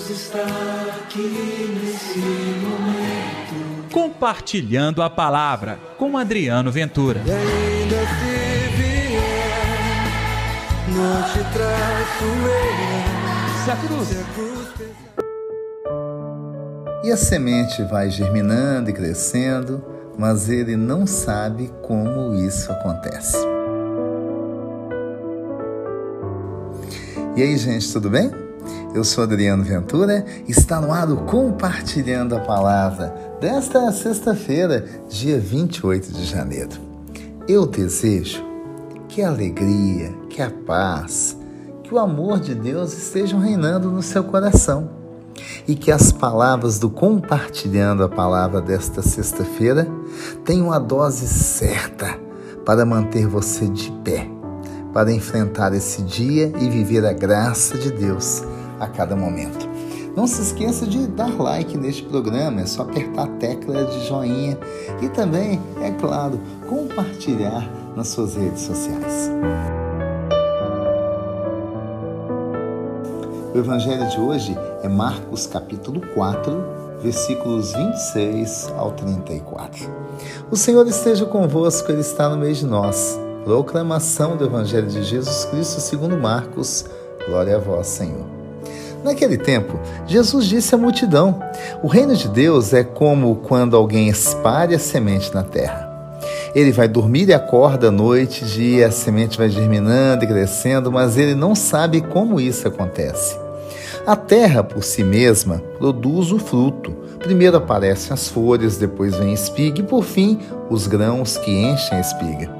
Deus está aqui nesse momento. Compartilhando a palavra com Adriano Ventura. E ainda se vier, não te traço eu. Se a cruz. Se a cruz. E a semente vai germinando e crescendo, mas ele não sabe como isso acontece. E aí, gente, tudo bem? Eu sou Adriano Ventura, está no ar o Compartilhando a Palavra desta sexta-feira, dia 28 de janeiro. Eu desejo que a alegria, que a paz, que o amor de Deus estejam reinando no seu coração e que as palavras do Compartilhando a Palavra desta sexta-feira tenham a dose certa para manter você de pé, para enfrentar esse dia e viver a graça de Deus a cada momento. Não se esqueça de dar like neste programa, é só apertar a tecla de joinha e também, é claro, compartilhar nas suas redes sociais. O evangelho de hoje é Marcos capítulo 4, versículos 26 ao 34. O Senhor esteja convosco, ele está no meio de nós. Proclamação do evangelho de Jesus Cristo segundo Marcos. Glória a vós, Senhor. Naquele tempo, Jesus disse à multidão: O reino de Deus é como quando alguém espalha semente na terra. Ele vai dormir e acorda à noite, dia, a semente vai germinando e crescendo, mas ele não sabe como isso acontece. A terra, por si mesma, produz o fruto. Primeiro aparecem as folhas, depois vem a espiga e, por fim, os grãos que enchem a espiga.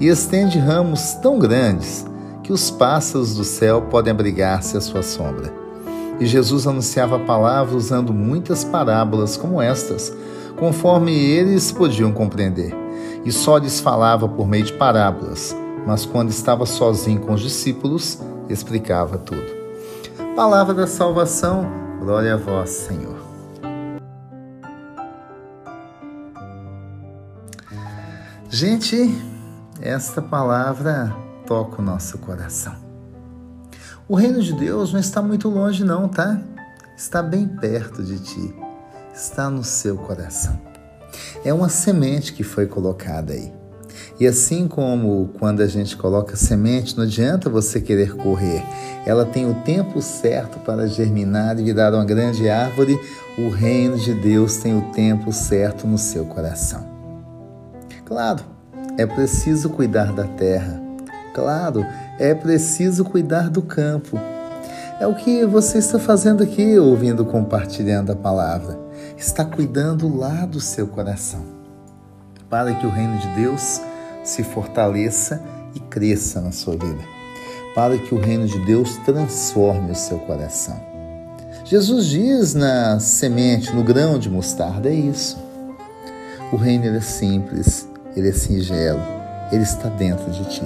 e estende ramos tão grandes que os pássaros do céu podem abrigar-se à sua sombra. E Jesus anunciava a palavra usando muitas parábolas como estas, conforme eles podiam compreender e só lhes falava por meio de parábolas, mas quando estava sozinho com os discípulos, explicava tudo. Palavra da salvação, glória a vós, Senhor. Gente, esta palavra toca o nosso coração. O reino de Deus não está muito longe, não, tá? Está bem perto de ti, está no seu coração. É uma semente que foi colocada aí. E assim como quando a gente coloca semente, não adianta você querer correr. Ela tem o tempo certo para germinar e virar uma grande árvore. O reino de Deus tem o tempo certo no seu coração. Claro, é preciso cuidar da terra. Claro, é preciso cuidar do campo. É o que você está fazendo aqui, ouvindo, compartilhando a palavra. Está cuidando lá do seu coração, para que o reino de Deus se fortaleça e cresça na sua vida, para que o reino de Deus transforme o seu coração. Jesus diz na semente, no grão de mostarda, é isso. O reino é simples, ele é singelo, ele está dentro de ti.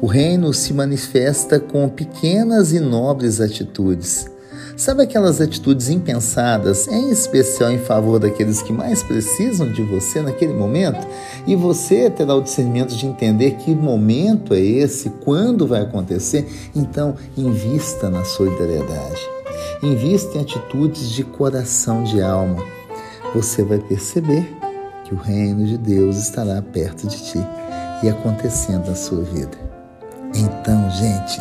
O reino se manifesta com pequenas e nobres atitudes. Sabe aquelas atitudes impensadas, em especial em favor daqueles que mais precisam de você naquele momento? E você terá o discernimento de entender que momento é esse, quando vai acontecer? Então, invista na solidariedade. Invista em atitudes de coração, de alma. Você vai perceber que o reino de Deus estará perto de ti e acontecendo na sua vida. Então, gente,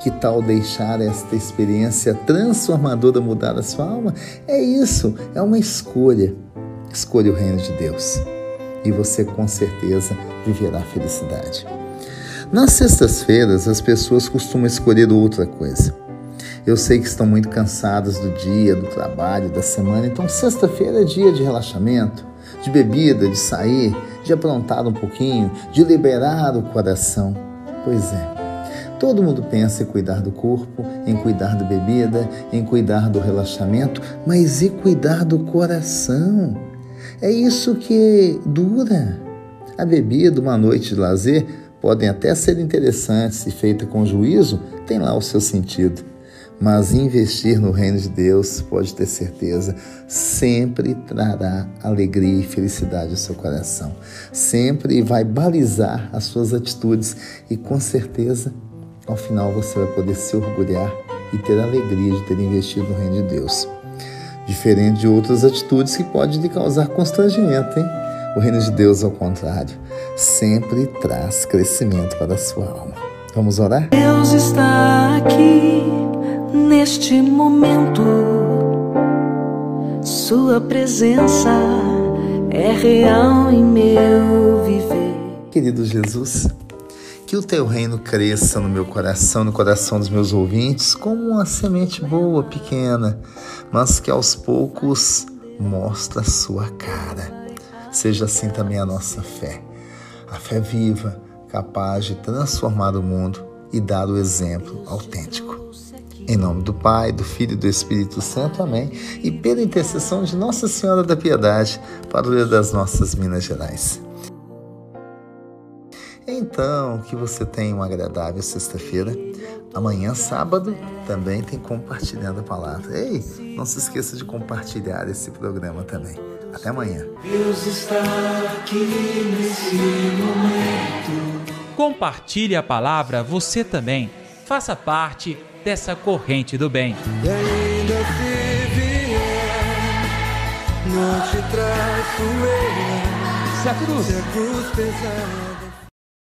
que tal deixar esta experiência transformadora mudar a sua alma? É isso, é uma escolha. Escolha o reino de Deus e você com certeza viverá felicidade. Nas sextas-feiras, as pessoas costumam escolher outra coisa. Eu sei que estão muito cansadas do dia, do trabalho, da semana, então sexta-feira é dia de relaxamento, de bebida, de sair, de aprontar um pouquinho, de liberar o coração. Pois é, Todo mundo pensa em cuidar do corpo, em cuidar da bebida, em cuidar do relaxamento, mas e cuidar do coração? É isso que dura. A bebida, uma noite de lazer, podem até ser interessantes e feita com juízo, tem lá o seu sentido. Mas investir no reino de Deus, pode ter certeza, sempre trará alegria e felicidade ao seu coração. Sempre vai balizar as suas atitudes e com certeza, ao final você vai poder se orgulhar e ter a alegria de ter investido no reino de Deus. Diferente de outras atitudes que podem lhe causar constrangimento, hein? O reino de Deus, ao contrário, sempre traz crescimento para a sua alma. Vamos orar? Deus está aqui neste momento. Sua presença é real em meu viver. Querido Jesus, que o teu reino cresça no meu coração, no coração dos meus ouvintes, como uma semente boa, pequena, mas que aos poucos mostra a sua cara. Seja assim também a nossa fé. A fé viva, capaz de transformar o mundo e dar o exemplo autêntico. Em nome do Pai, do Filho e do Espírito Santo. Amém. E pela intercessão de Nossa Senhora da Piedade, padroeira das nossas Minas Gerais. Então, que você tenha uma agradável sexta-feira. Amanhã, sábado, também tem Compartilhando a Palavra. Ei, não se esqueça de compartilhar esse programa também. Até amanhã. Deus está aqui nesse momento. Compartilhe a palavra você também. Faça parte dessa corrente do bem. E ainda se vier, não te traço eu. Se a cruz Se a cruz pesar.